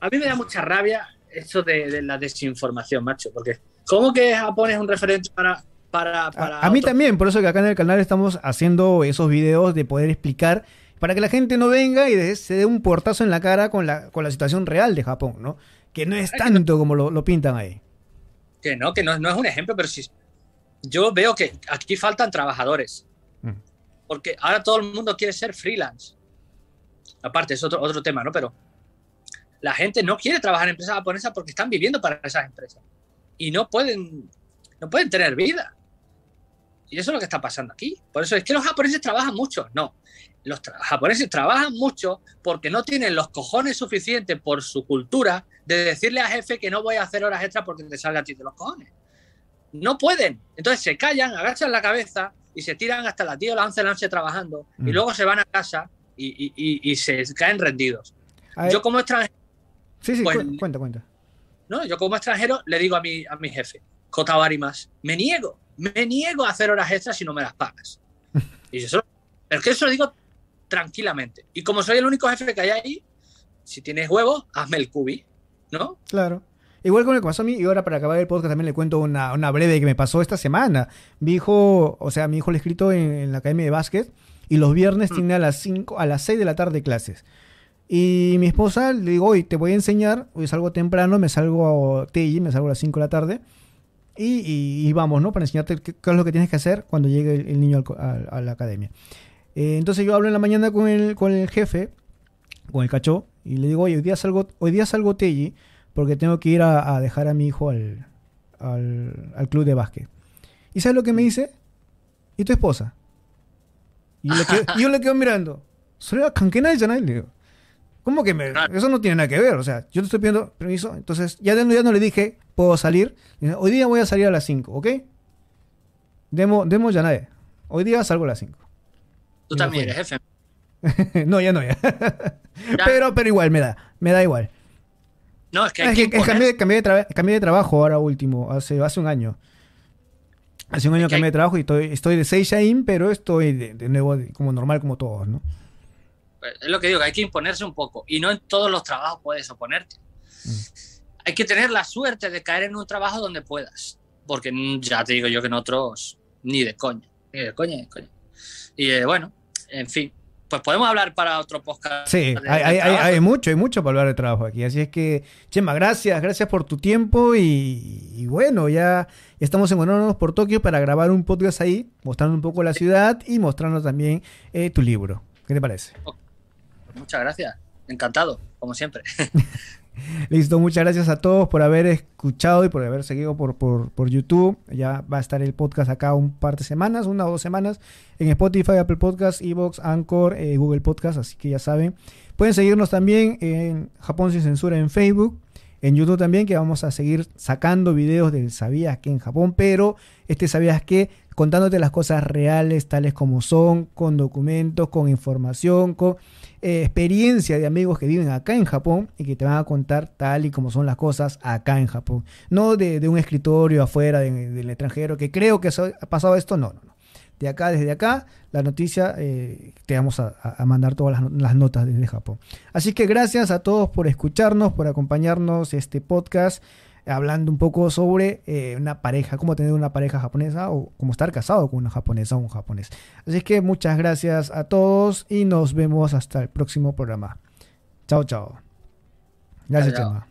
a mí me da mucha rabia eso de, de la desinformación, macho, porque ¿cómo que Japón es un referente para... para, para A, a mí también, por eso que acá en el canal estamos haciendo esos videos de poder explicar para que la gente no venga y de- se dé un portazo en la cara con la, con la situación real de Japón, ¿no? Que no es tanto como lo, lo pintan ahí. Que no, que no, no es un ejemplo, pero sí. Yo veo que aquí faltan trabajadores. Mm. Porque ahora todo el mundo quiere ser freelance. Aparte, es otro, otro tema, ¿no? Pero la gente no quiere trabajar en empresas japonesas porque están viviendo para esas empresas. Y no pueden, no pueden tener vida. Y eso es lo que está pasando aquí. Por eso es que los japoneses trabajan mucho. No. Los tra- japoneses trabajan mucho porque no tienen los cojones suficientes por su cultura de decirle al jefe que no voy a hacer horas extras porque te salga a ti de los cojones. No pueden. Entonces se callan, agachan la cabeza y se tiran hasta las 10 o las 11 de la noche trabajando Mm. y luego se van a casa y, y- y- y se caen rendidos. A Yo como extranjero, sí, sí, pues- cu- cuenta, cuenta. ¿no? Yo como extranjero le digo a mi, a mi jefe, Kotawari más, me niego, me niego a hacer horas extras si no me las pagas. Y yo solo, pero es que eso lo digo tranquilamente. Y como soy el único jefe que hay ahí, si tienes huevos, hazme el cubi, ¿no? Claro. Igual con el que pasó a mí, y ahora para acabar el podcast también le cuento una, una breve que me pasó esta semana. Mi hijo, o sea, mi hijo le escrito en, en la academia de básquet y los viernes Mm. tiene a las 5, a las 6 de la tarde clases. Y mi esposa le digo, hoy te voy a enseñar, hoy salgo temprano, me salgo a TI, me salgo a las 5 de la tarde. Y, y- y vamos, ¿no? Para enseñarte qué, qué es lo que tienes que hacer cuando llegue el, el niño al a, a la academia. Eh, entonces yo hablo en la mañana con el, con el jefe, con el cachó, y le digo, oye, hoy día salgo, hoy día salgo TI porque tengo que ir a, a dejar a mi hijo al, al, al club de básquet. ¿Y sabes lo que me dice? ¿Y tu esposa? Y yo le quedo, yo le quedo mirando. ¿Solo canquena ya Le digo. ¿Cómo que me, eso no tiene nada que ver? O sea, yo te estoy pidiendo permiso. Entonces, ya, de- ya no le dije, puedo salir. Hoy día voy a salir a las 5, ¿ok? Demo, demo ya nadie. Hoy día salgo a las 5. Tú también eres jefe. no, ya no, ya. Ya. pero, pero igual, me da. Me da igual. No, es que hay Es que que, cambié, cambié de traba- cambié de trabajo ahora último, hace, hace un año. Hace un año Es que cambié hay- de trabajo y estoy, estoy de Seishain, pero estoy de, de nuevo de- como normal como todos, ¿no? Es lo que digo, que hay que imponerse un poco. Y no en todos los trabajos puedes oponerte. Mm. Hay que tener la suerte de caer en un trabajo donde puedas. Porque ya te digo yo que en otros ni de coña. Ni de coña, ni de coña. Y eh, bueno, en fin. Pues podemos hablar para otro podcast. Sí, hay, hay- hay- mucho, hay mucho para hablar de trabajo aquí. Así es que, Chema, gracias, gracias por tu tiempo y, y bueno, ya, ya estamos encontrándonos por Tokio para grabar un podcast ahí, mostrando un poco la ciudad y mostrando también eh, tu libro. ¿Qué te parece? Muchas gracias. Encantado, como siempre. Listo, muchas gracias a todos por haber escuchado y por haber seguido por, por, por YouTube. Ya va a estar el podcast acá un par de semanas, una o dos semanas, en Spotify, Apple Podcasts, Evox, Anchor, eh, Google Podcasts, así que ya saben. Pueden seguirnos también en Japón sin censura en Facebook, en YouTube también, que vamos a seguir sacando videos del Sabías que en Japón, pero este Sabías que contándote las cosas reales, tales como son, con documentos, con información, con eh, experiencia de amigos que viven acá en Japón y que te van a contar tal y como son las cosas acá en Japón. No de, de un escritorio afuera de- del extranjero que creo que ha pasado esto, no, no, no. De acá, desde acá, la noticia, eh, te vamos a mandar todas las, las notas desde Japón. Así que gracias a todos por escucharnos, por acompañarnos este podcast, hablando un poco sobre eh, una pareja, cómo tener una pareja japonesa o cómo estar casado con una japonesa o un japonés. Así que muchas gracias a todos y nos vemos hasta el próximo programa. Chao, chao. Gracias. Chema.